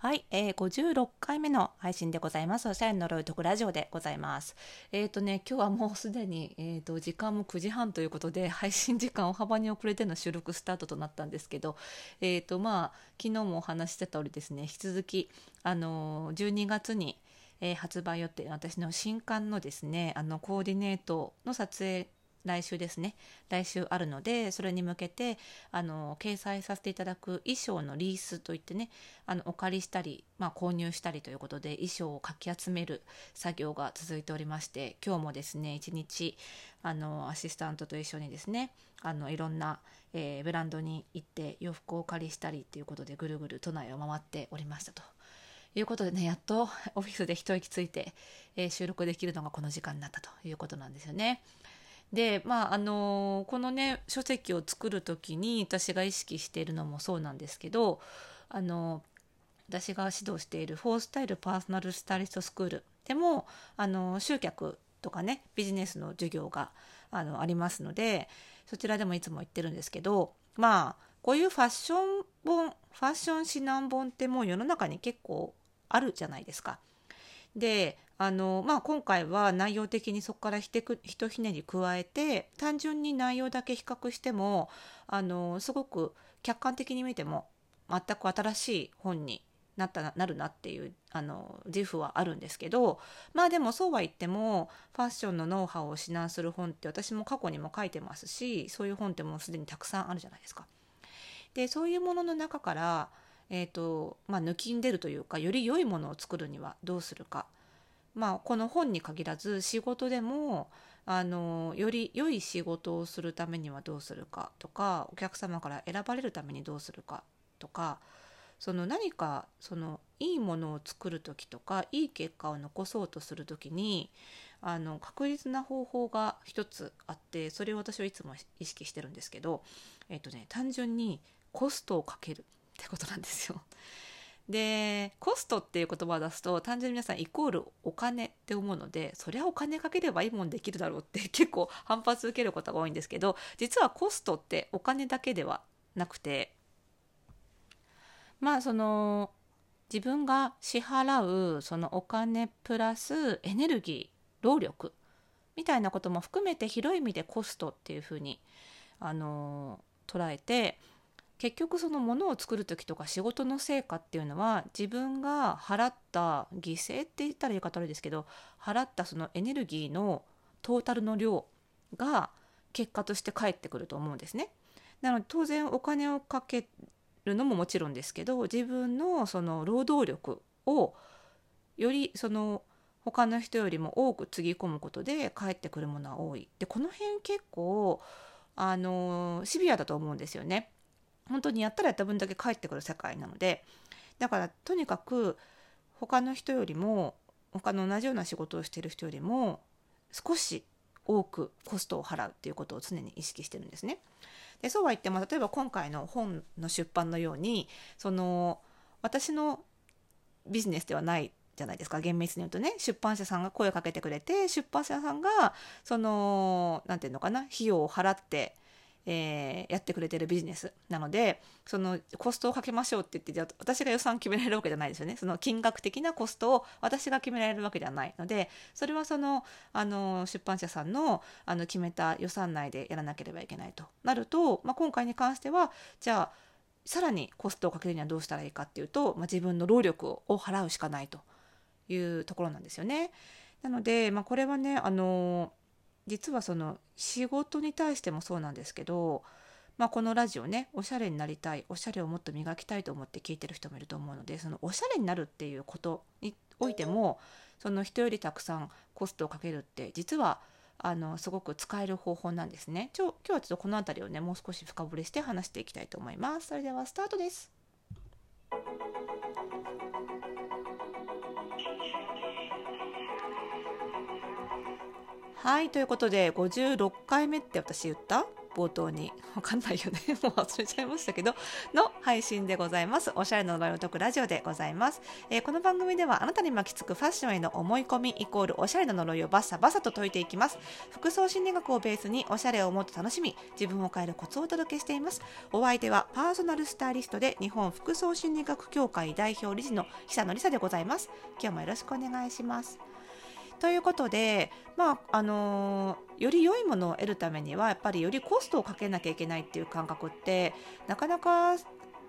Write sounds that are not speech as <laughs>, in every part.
はい、えー、56回目の配信でございます。おしゃれの呪い特ラジオでございます。えっ、ー、とね、今日はもうすでに、えーと、時間も9時半ということで、配信時間を幅に遅れての収録スタートとなったんですけど、えっ、ー、と、まあ、昨日もお話ししてた通りですね、引き続き、あのー、12月に、えー、発売予定、私の新刊のですね、あの、コーディネートの撮影来週ですね来週あるのでそれに向けてあの掲載させていただく衣装のリースといってねあのお借りしたり、まあ、購入したりということで衣装をかき集める作業が続いておりまして今日もですね一日あのアシスタントと一緒にですねあのいろんな、えー、ブランドに行って洋服をお借りしたりということでぐるぐる都内を回っておりましたと。いうことでねやっとオフィスで一息ついて、えー、収録できるのがこの時間になったということなんですよね。でまああのこのね書籍を作る時に私が意識しているのもそうなんですけどあの私が指導しているフォースタイルパーソナルスタイリストスクールでもあの集客とかねビジネスの授業があのありますのでそちらでもいつも言ってるんですけどまあこういうファッション本ファッション指南本ってもう世の中に結構あるじゃないですか。であの、まあ、今回は内容的にそこからひてくひとひねり加えて単純に内容だけ比較してもあのすごく客観的に見ても全く新しい本になったなるなっていうあの自負はあるんですけどまあでもそうは言ってもファッションのノウハウを指南する本って私も過去にも書いてますしそういう本ってもうすでにたくさんあるじゃないですか。でそういうものの中から、えーとまあ、抜きんでるというかより良いものを作るにはどうするか。まあ、この本に限らず仕事でもあのより良い仕事をするためにはどうするかとかお客様から選ばれるためにどうするかとかその何かそのいいものを作る時とかいい結果を残そうとする時にあの確実な方法が一つあってそれを私はいつも意識してるんですけど、えっとね、単純にコストをかけるってことなんですよ。でコストっていう言葉を出すと単純に皆さんイコールお金って思うのでそりゃお金かければいいもんできるだろうって <laughs> 結構反発受けることが多いんですけど実はコストってお金だけではなくてまあその自分が支払うそのお金プラスエネルギー労力みたいなことも含めて広い意味でコストっていうふうにあの捉えて結局そのものを作る時とか仕事の成果っていうのは自分が払った犠牲って言ったら言い方悪いですけど払ったそのエネルギーのトータルの量が結果として返ってくると思うんですね。なので当然お金をかけるのももちろんですけど自分のその労働力をよりその他の人よりも多くつぎ込むことで返ってくるものは多い。でこの辺結構あのシビアだと思うんですよね。本当にやったらやった分だけ返ってくる世界なのでだからとにかく他の人よりも他の同じような仕事をしている人よりも少し多くコストを払うっていうことを常に意識してるんですね。でそうは言っても例えば今回の本の出版のようにその私のビジネスではないじゃないですか厳密に言うとね出版社さんが声をかけてくれて出版社さんがその何て言うのかな費用を払ってえー、やってくれてるビジネスなのでそのコストをかけましょうって言ってじゃあ私が予算決められるわけじゃないですよねその金額的なコストを私が決められるわけではないのでそれはそのあの出版社さんのあの決めた予算内でやらなければいけないとなると、まあ、今回に関してはじゃあさらにコストをかけるにはどうしたらいいかっていうと、まあ、自分の労力を払うしかないというところなんですよね。なので、まあ、これはねあの実はその仕事に対してもそうなんですけど、まあ、このラジオねおしゃれになりたいおしゃれをもっと磨きたいと思って聞いてる人もいると思うのでそのおしゃれになるっていうことにおいてもその人よりたくさんコストをかけるって実はあのすごく使える方法なんですね。ちょ今日はちょっとこの辺りをねもう少し深掘りして話していきたいと思います。それではスタートです。はいということで56回目って私言った？冒頭に。<laughs> わかんないよね。<laughs> もう忘れちゃいましたけど。の配信でございます。おしゃれの呪いを解くラジオでございます、えー、この番組ではあなたに巻きつくファッションへの思い込みイコールおしゃれの呪いをバッサバサと解いていきます。服装心理学をベースにおしゃれをもっと楽しみ自分を変えるコツをお届けしています。お相手はパーソナルスタイリストで日本服装心理学協会代表理事の久野里沙でございます。今日もよろしくお願いします。ということで、まああの、より良いものを得るためにはやっぱりよりコストをかけなきゃいけないっていう感覚ってなかなか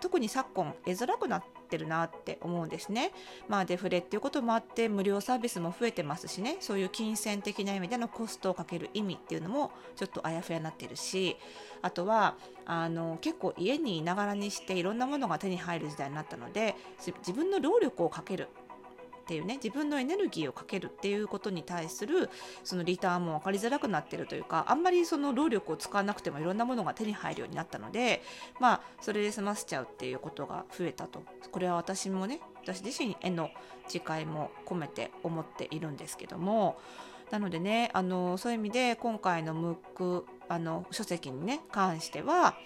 特に昨今得づらくなってるなって思うんですね。まあデフレっていうこともあって無料サービスも増えてますしねそういう金銭的な意味でのコストをかける意味っていうのもちょっとあやふやになってるしあとはあの結構家にいながらにしていろんなものが手に入る時代になったので自分の労力をかけるっていうね自分のエネルギーをかけるっていうことに対するそのリターンも分かりづらくなってるというかあんまりその労力を使わなくてもいろんなものが手に入るようになったのでまあそれで済ませちゃうっていうことが増えたと。これは私もね私自身への自戒も込めて思っているんですけどもなのでねあのそういう意味で今回のムックあの書籍にね関しては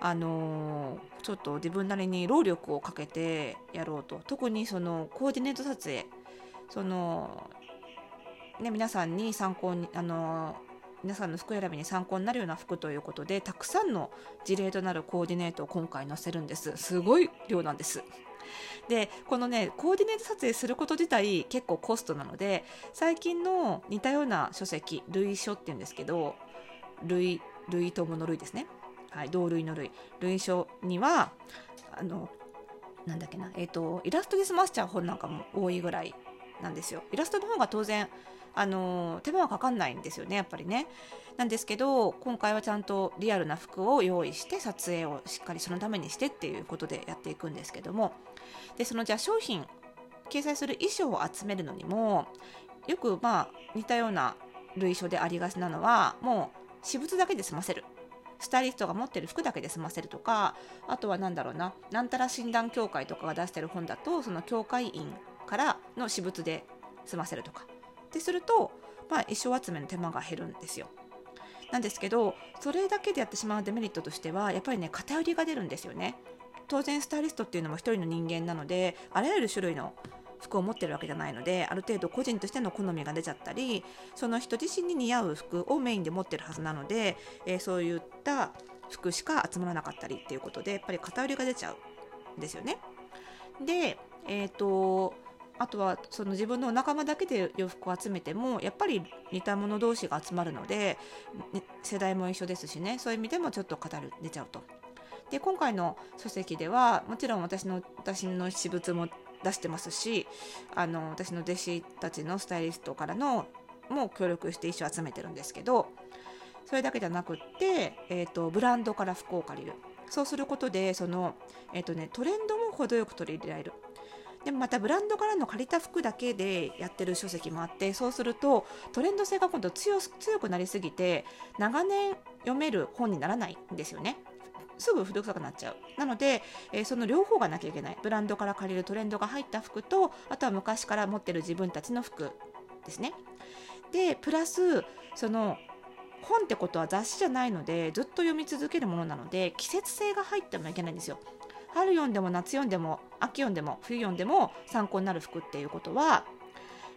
あの、ちょっと自分なりに労力をかけてやろうと特にそのコーディネート撮影その、ね、皆さんに参考に、あのー、皆さんの服選びに参考になるような服ということでたくさんの事例となるコーディネートを今回載せるんです。すごい量なんです。でこのねコーディネート撮影すること自体結構コストなので最近の似たような書籍類書っていうんですけど類類友の類ですね。はい、同類の類類書にはあのなんだっけな、えーと、イラストで済ませちゃう本なんかも多いぐらいなんですよ。イラストの方が当然あの手間はかかんないんですよねやっぱりね。なんですけど今回はちゃんとリアルな服を用意して撮影をしっかりそのためにしてっていうことでやっていくんですけどもでそのじゃあ商品掲載する衣装を集めるのにもよくまあ似たような類書でありがちなのはもう私物だけで済ませるスタイリストが持ってる服だけで済ませるとかあとは何だろうななんたら診断協会とかが出してる本だとその協会員からの私物で済ませるとかってすると、まあ、衣装集めの手間が減るんですよ。なんですけどそれだけでやってしまうデメリットとしてはやっぱりね偏りが出るんですよね。当然スタイリストっていうのも一人の人間なのであらゆる種類の服を持ってるわけじゃないのである程度個人としての好みが出ちゃったりその人自身に似合う服をメインで持ってるはずなので、えー、そういった服しか集まらなかったりっていうことでやっぱり偏りが出ちゃうんですよね。で、えーと、あとはその自分の仲間だけで洋服を集めてもやっぱり似た者同士が集まるので世代も一緒ですしねそういう意味でもちょっと偏り出ちゃうと。で今回の書籍ではもちろん私の私の私物も出してますしあの私の弟子たちのスタイリストからのも協力して衣装集めてるんですけどそれだけじゃなくって、えーと、ブランドから服を借りるそうすることでその、えーとね、トレンドも程よく取り入れられるでもまたブランドからの借りた服だけでやってる書籍もあってそうするとトレンド性が今度強くなりすぎて長年読める本にならないんですよね。すぐ古臭くなっちゃう。なので、えー、その両方がなきゃいけない。ブランドから借りるトレンドが入った服とあとは昔から持ってる自分たちの服ですね。でプラスその本ってことは雑誌じゃないのでずっと読み続けるものなので季節性が入ってもいけないんですよ。春読んでも夏読んでも秋読んでも冬読んでも参考になる服っていうことは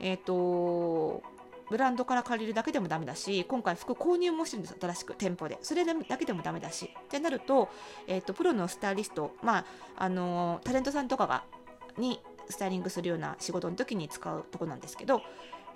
えっ、ー、とブランドから借りるだけでもダメだし今回服購入もしてるんです新しく店舗で。それだけでもダメだし。ってなると,、えーと、プロのスタイリストまああのタレントさんとかがにスタイリングするような仕事の時に使うとこなんですけど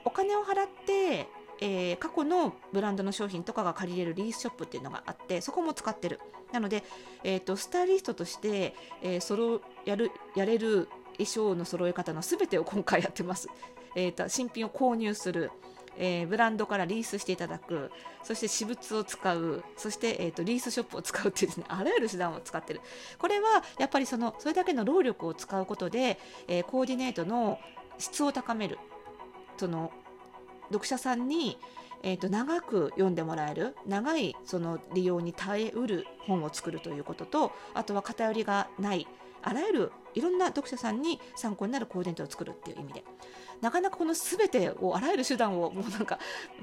お金を払ってえー、過去のブランドの商品とかが借りれるリースショップっていうのがあってそこも使ってる。なので、えーと、スタイリストとして、えー、そろやるやれる衣装の揃え方の全てを今回やってます、えーと新品を購入する。えー、ブランドからリースしていただくそして私物を使うそして、えーと、リースショップを使うっていうですね <laughs> あらゆる手段を使ってる。これはやっぱりそのそれだけの労力を使うことで、えー、コーディネートの質を高める。その読者さんにえーと、長く読んでもらえる。長いその利用に耐えうる本を作るということとあとは偏りがない。あらゆるいろんな読者さんに参考になるコーディネートを作るっていう意味でなかなかこの全てをあらゆる手段をもうなんか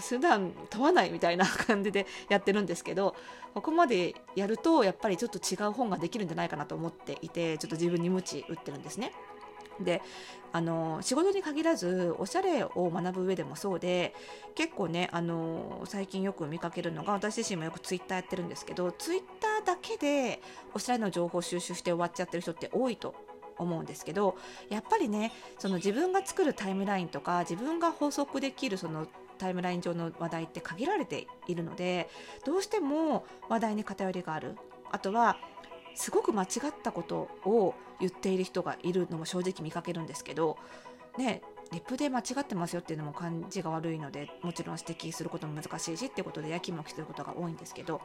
手段問わないみたいな感じでやってるんですけどここまでやるとやっぱりちょっと違う本ができるんじゃないかなと思っていてちょっと自分に鞭打ってるんですね。であの仕事に限らずおしゃれを学ぶ上でもそうで結構ねあの最近よく見かけるのが私自身もよくツイッターやってるんですけどツイッターだけでおしゃれの情報収集して終わっちゃってる人って多いと思うんですけどやっぱりねその自分が作るタイムラインとか自分が補足できるそのタイムライン上の話題って限られているのでどうしても話題に偏りがある。あとはすごく間違ったことを言っている人がいるのも正直見かけるんですけどねリップで間違ってますよっていうのも感じが悪いのでもちろん指摘することも難しいしっていうことでやきもきすることが多いんですけど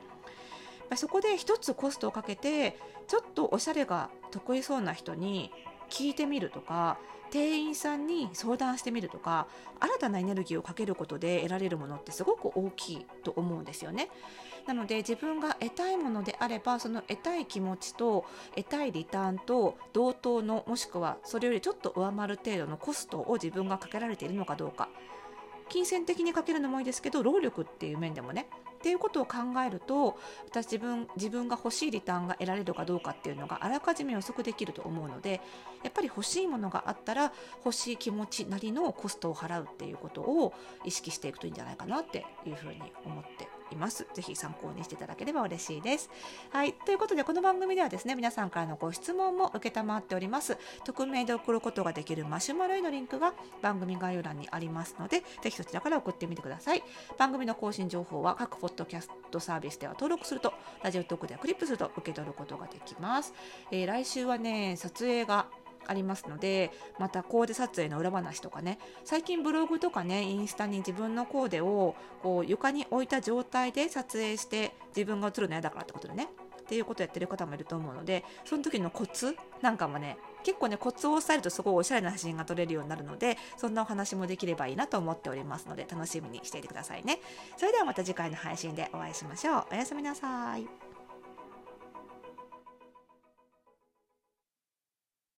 そこで一つコストをかけてちょっとおしゃれが得意そうな人に聞いてみるとか店員さんに相談してみるとか新たなエネルギーをかけることで得られるものってすごく大きいと思うんですよね。なので自分が得たいものであればその得たい気持ちと得たいリターンと同等のもしくはそれよりちょっと上回る程度のコストを自分がかけられているのかどうか金銭的にかけるのもいいですけど労力っていう面でもねっていうことを考えると私自分自分が欲しいリターンが得られるかどうかっていうのがあらかじめ予測できると思うのでやっぱり欲しいものがあったら欲しい気持ちなりのコストを払うっていうことを意識していくといいんじゃないかなっていうふうに思っています。ぜひ参考にしていただければ嬉しいです。はい。ということで、この番組ではですね、皆さんからのご質問も受けたまっております。匿名で送ることができるマシュマロへのリンクが番組概要欄にありますので、ぜひそちらから送ってみてください。番組の更新情報は各ポッドキャストサービスでは登録すると、ラジオトークではクリップすると受け取ることができます。えー、来週はね、撮影がありますのでまたコーデ撮影の裏話とかね最近ブログとかねインスタに自分のコーデをこう床に置いた状態で撮影して自分が写るの嫌だからってことでねっていうことをやってる方もいると思うのでその時のコツなんかもね結構ねコツを押さえるとすごいおしゃれな写真が撮れるようになるのでそんなお話もできればいいなと思っておりますので楽しみにしていてくださいね。それではまた次回の配信でお会いしましょう。おやすみなさい。